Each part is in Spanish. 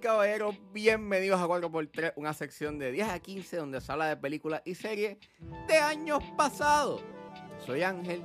caballeros, bienvenidos a 4x3, una sección de 10 a 15 donde se habla de películas y series de años pasados. Soy Ángel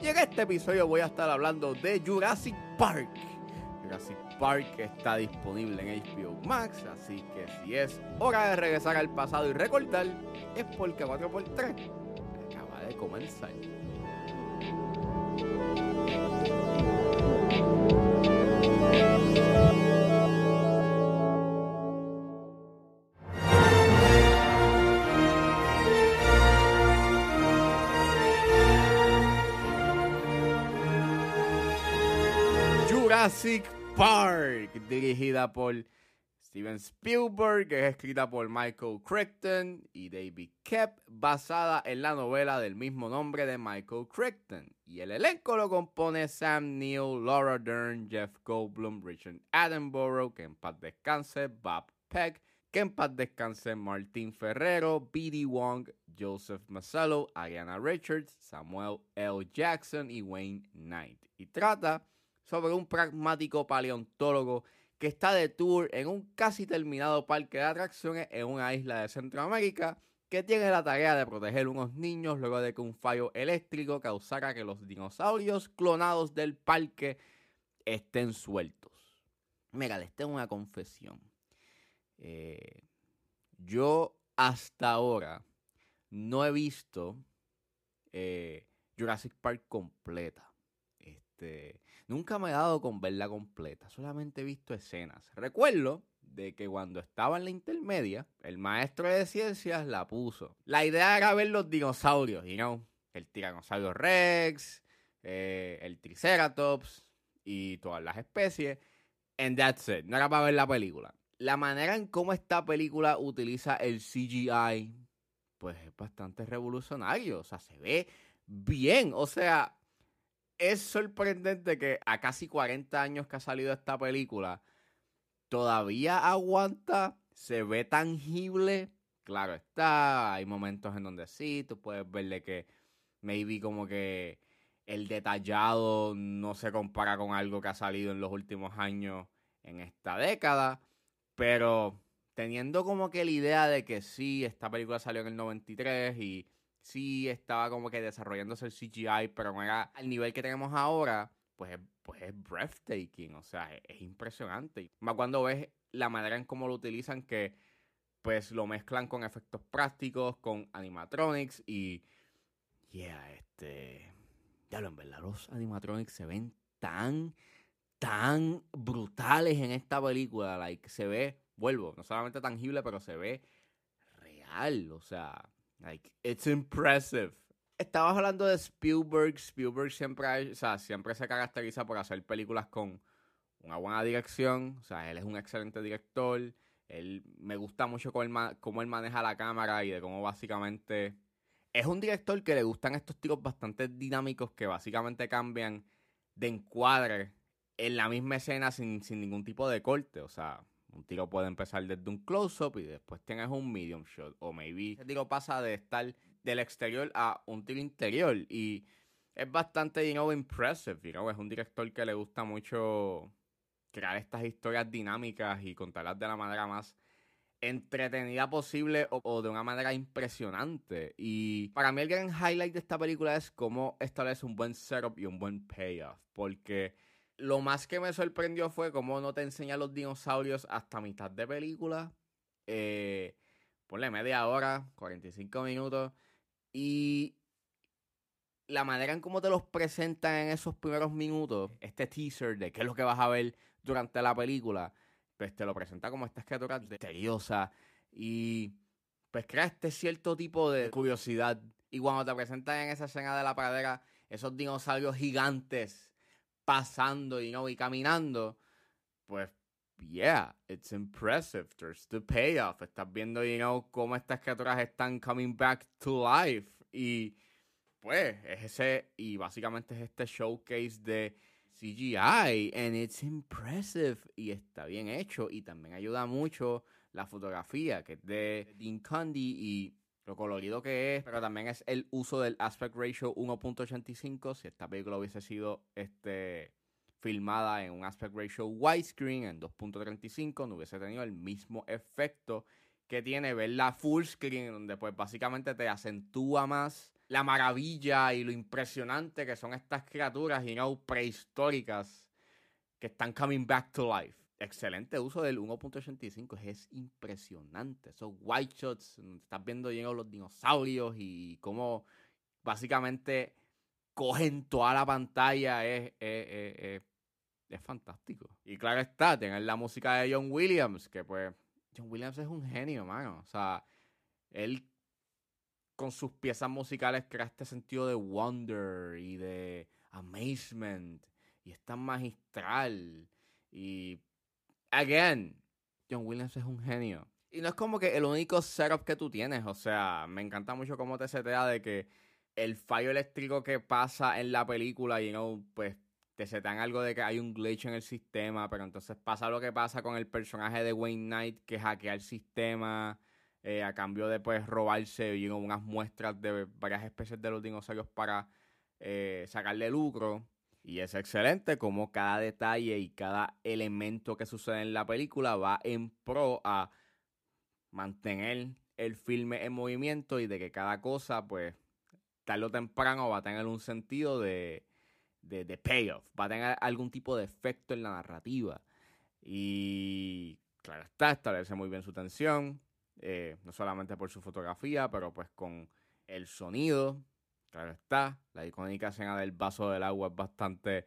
y en este episodio voy a estar hablando de Jurassic Park. Jurassic Park está disponible en HBO Max, así que si es hora de regresar al pasado y recordar, es porque 4x3 acaba de comenzar. Jurassic Park, dirigida por Steven Spielberg, que es escrita por Michael Crichton y David Kep, basada en la novela del mismo nombre de Michael Crichton. Y el elenco lo compone Sam Neill, Laura Dern, Jeff Goldblum, Richard Attenborough, que en paz descanse, Bob Peck, que en paz descanse Martín Ferrero, B.D. Wong, Joseph Mazzello, Ariana Richards, Samuel L. Jackson y Wayne Knight. Y trata sobre un pragmático paleontólogo que está de tour en un casi terminado parque de atracciones en una isla de Centroamérica que tiene la tarea de proteger unos niños luego de que un fallo eléctrico causara que los dinosaurios clonados del parque estén sueltos. Mira, les tengo una confesión. Eh, yo hasta ahora no he visto eh, Jurassic Park completa. Este, nunca me he dado con verla completa, solamente he visto escenas. Recuerdo de que cuando estaba en la intermedia, el maestro de ciencias la puso. La idea era ver los dinosaurios, you know, el tiranosaurio Rex, eh, el Triceratops y todas las especies. And that's it, no era para ver la película. La manera en cómo esta película utiliza el CGI, pues es bastante revolucionario. O sea, se ve bien. O sea, es sorprendente que a casi 40 años que ha salido esta película, todavía aguanta, se ve tangible. Claro está, hay momentos en donde sí, tú puedes verle que maybe como que el detallado no se compara con algo que ha salido en los últimos años en esta década, pero teniendo como que la idea de que sí, esta película salió en el 93 y sí estaba como que desarrollándose el CGI, pero no era al nivel que tenemos ahora, pues, pues es breathtaking, o sea, es, es impresionante. Más cuando ves la manera en cómo lo utilizan, que pues lo mezclan con efectos prácticos, con animatronics y... Yeah, este... Ya lo en verdad, los animatronics se ven tan, tan brutales en esta película. Like, se ve, vuelvo, no solamente tangible, pero se ve real. O sea, Like, it's impressive. Estabas hablando de Spielberg. Spielberg siempre, o sea, siempre se caracteriza por hacer películas con una buena dirección. O sea, él es un excelente director. Él me gusta mucho cómo él, maneja la cámara y de cómo básicamente es un director que le gustan estos tiros bastante dinámicos que básicamente cambian de encuadre en la misma escena sin, sin ningún tipo de corte. O sea, un tiro puede empezar desde un close-up y después tienes un medium shot. O maybe ese tiro pasa de estar del exterior a un tiro interior. Y es bastante, you know, impressive. You know? Es un director que le gusta mucho crear estas historias dinámicas y contarlas de la manera más entretenida posible o, o, de una manera impresionante. Y para mí el gran highlight de esta película es cómo establece un buen setup y un buen payoff. Porque lo más que me sorprendió fue cómo no te enseña los dinosaurios hasta mitad de película. Eh, ponle media hora, 45 minutos. Y la manera en cómo te los presentan en esos primeros minutos, este teaser de qué es lo que vas a ver durante la película, pues te lo presenta como esta criatura misteriosa y pues crea este cierto tipo de curiosidad. Y cuando te presentan en esa escena de la pradera esos dinosaurios gigantes pasando you know, y caminando, pues, yeah, it's impressive. There's the payoff. Estás viendo, you know, cómo estas criaturas están coming back to life. Y, pues, es ese, y básicamente es este showcase de CGI, and it's impressive. Y está bien hecho, y también ayuda mucho la fotografía, que es de Dean Cundy, y lo colorido que es, pero también es el uso del aspect ratio 1.85. Si esta película hubiese sido este filmada en un aspect ratio widescreen en 2.35 no hubiese tenido el mismo efecto que tiene verla full screen, donde pues básicamente te acentúa más la maravilla y lo impresionante que son estas criaturas, you know, prehistóricas que están coming back to life. Excelente uso del 1.85, es impresionante. Esos white shots, estás viendo lleno los dinosaurios y cómo básicamente cogen toda la pantalla, es, es, es fantástico. Y claro está, tener la música de John Williams, que pues John Williams es un genio, mano. O sea, él con sus piezas musicales crea este sentido de wonder y de amazement. Y es tan magistral. Y, again, John Williams es un genio. Y no es como que el único setup que tú tienes. O sea, me encanta mucho cómo te setea de que el fallo eléctrico que pasa en la película, you know, pues te setean algo de que hay un glitch en el sistema, pero entonces pasa lo que pasa con el personaje de Wayne Knight que hackea el sistema eh, a cambio de pues robarse unas muestras de varias especies de los dinosaurios para eh, sacarle lucro. Y es excelente como cada detalle y cada elemento que sucede en la película va en pro a mantener el filme en movimiento y de que cada cosa, pues, tarde o temprano va a tener un sentido de, de, payoff, va a tener algún tipo de efecto en la narrativa. Y claro está, establece muy bien su tensión, eh, no solamente por su fotografía, pero pues con el sonido, claro está, la icónica escena del vaso del agua es bastante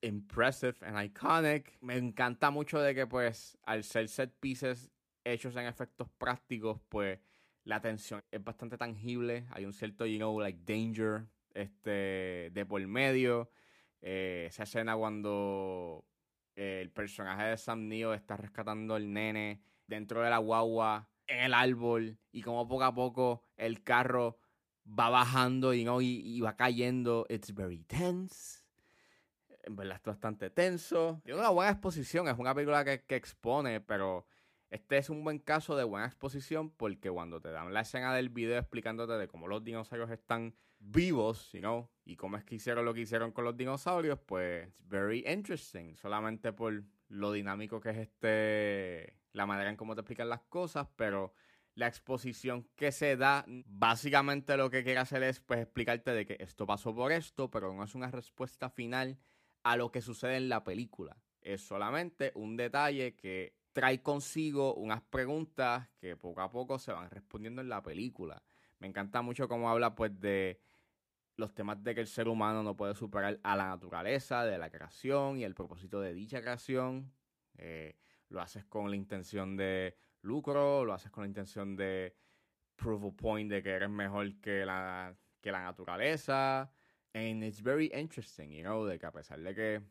impressive and iconic. Me encanta mucho de que pues al ser set pieces hechos en efectos prácticos, pues la tensión es bastante tangible, hay un cierto, you know, like danger este, de por medio. Eh, esa escena cuando el personaje de Sam Neill está rescatando al nene dentro de la guagua en el árbol y como poco a poco el carro va bajando y, ¿no? y, va cayendo. It's very tense. En verdad es bastante tenso. Y una buena exposición. Es una película que, que expone, pero este es un buen caso de buena exposición porque cuando te dan la escena del video explicándote de cómo los dinosaurios están vivos, you y cómo es que hicieron lo que hicieron con los dinosaurios, pues it's very interesting, solamente por lo dinámico que es este la manera en cómo te explican las cosas, pero la exposición que se da, básicamente lo que quiere hacer es pues explicarte de que esto pasó por esto, pero no es una respuesta final a lo que sucede en la película. Es solamente un detalle que trae consigo unas preguntas que poco a poco se van respondiendo en la película. Me encanta mucho cómo habla pues de los temas de que el ser humano no puede superar a la naturaleza, de la creación y el propósito de dicha creación. Eh, lo haces con la intención de lucro, lo haces con la intención de prove a point de que eres mejor que la, que la naturaleza. And it's very interesting, you know, de que a pesar de que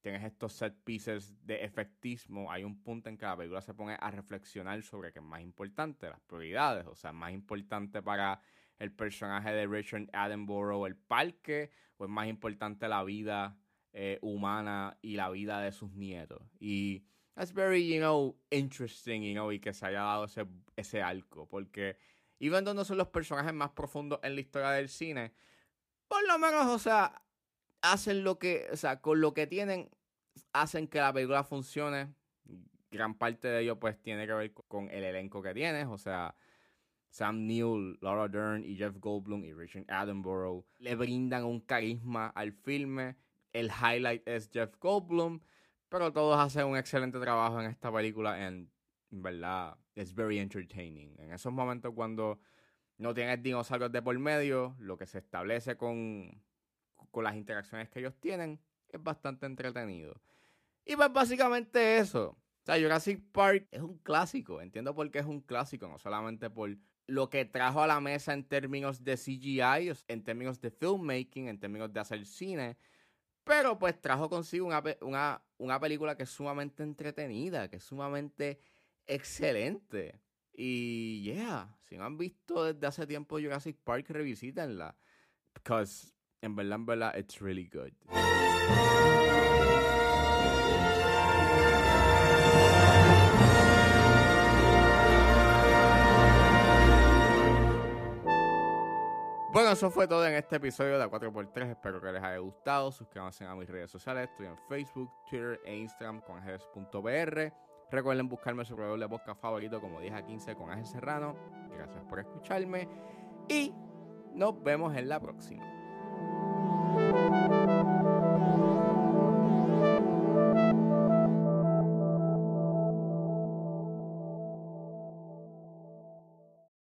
tienes estos set pieces de efectismo, hay un punto en que la película se pone a reflexionar sobre qué es más importante, las prioridades, o sea, más importante para el personaje de Richard Attenborough el parque, o es más importante la vida eh, humana y la vida de sus nietos. Y es very, you know, interesting, you know, y que se haya dado ese, ese arco, porque even though no son los personajes más profundos en la historia del cine, por lo menos, o sea, hacen lo que, o sea, con lo que tienen, hacen que la película funcione. Gran parte de ello, pues, tiene que ver con el elenco que tienes, o sea, Sam Neill, Laura Dern y Jeff Goldblum y Richard Attenborough le brindan un carisma al filme. El highlight es Jeff Goldblum, pero todos hacen un excelente trabajo en esta película. En, verdad, es very entertaining. En esos momentos cuando no tienes dinosaurios de por medio, lo que se establece con con las interacciones que ellos tienen, es bastante entretenido. Y pues básicamente eso. O sea, Jurassic Park es un clásico. Entiendo por qué es un clásico, no solamente por lo que trajo a la mesa en términos de CGI, en términos de filmmaking, en términos de hacer cine, pero pues trajo consigo una, una, una película que es sumamente entretenida, que es sumamente excelente. Y yeah, si no han visto desde hace tiempo Jurassic Park, revisítenla. Because en verdad, en verdad, it's really good. Bueno, eso fue todo en este episodio de 4x3. Espero que les haya gustado. Suscríbanse a mis redes sociales. Estoy en Facebook, Twitter e Instagram con Ajes.br. Recuerden buscarme su proveedor de podcast favorito como 10 a 15 con Ajes Serrano. Gracias por escucharme. Y nos vemos en la próxima.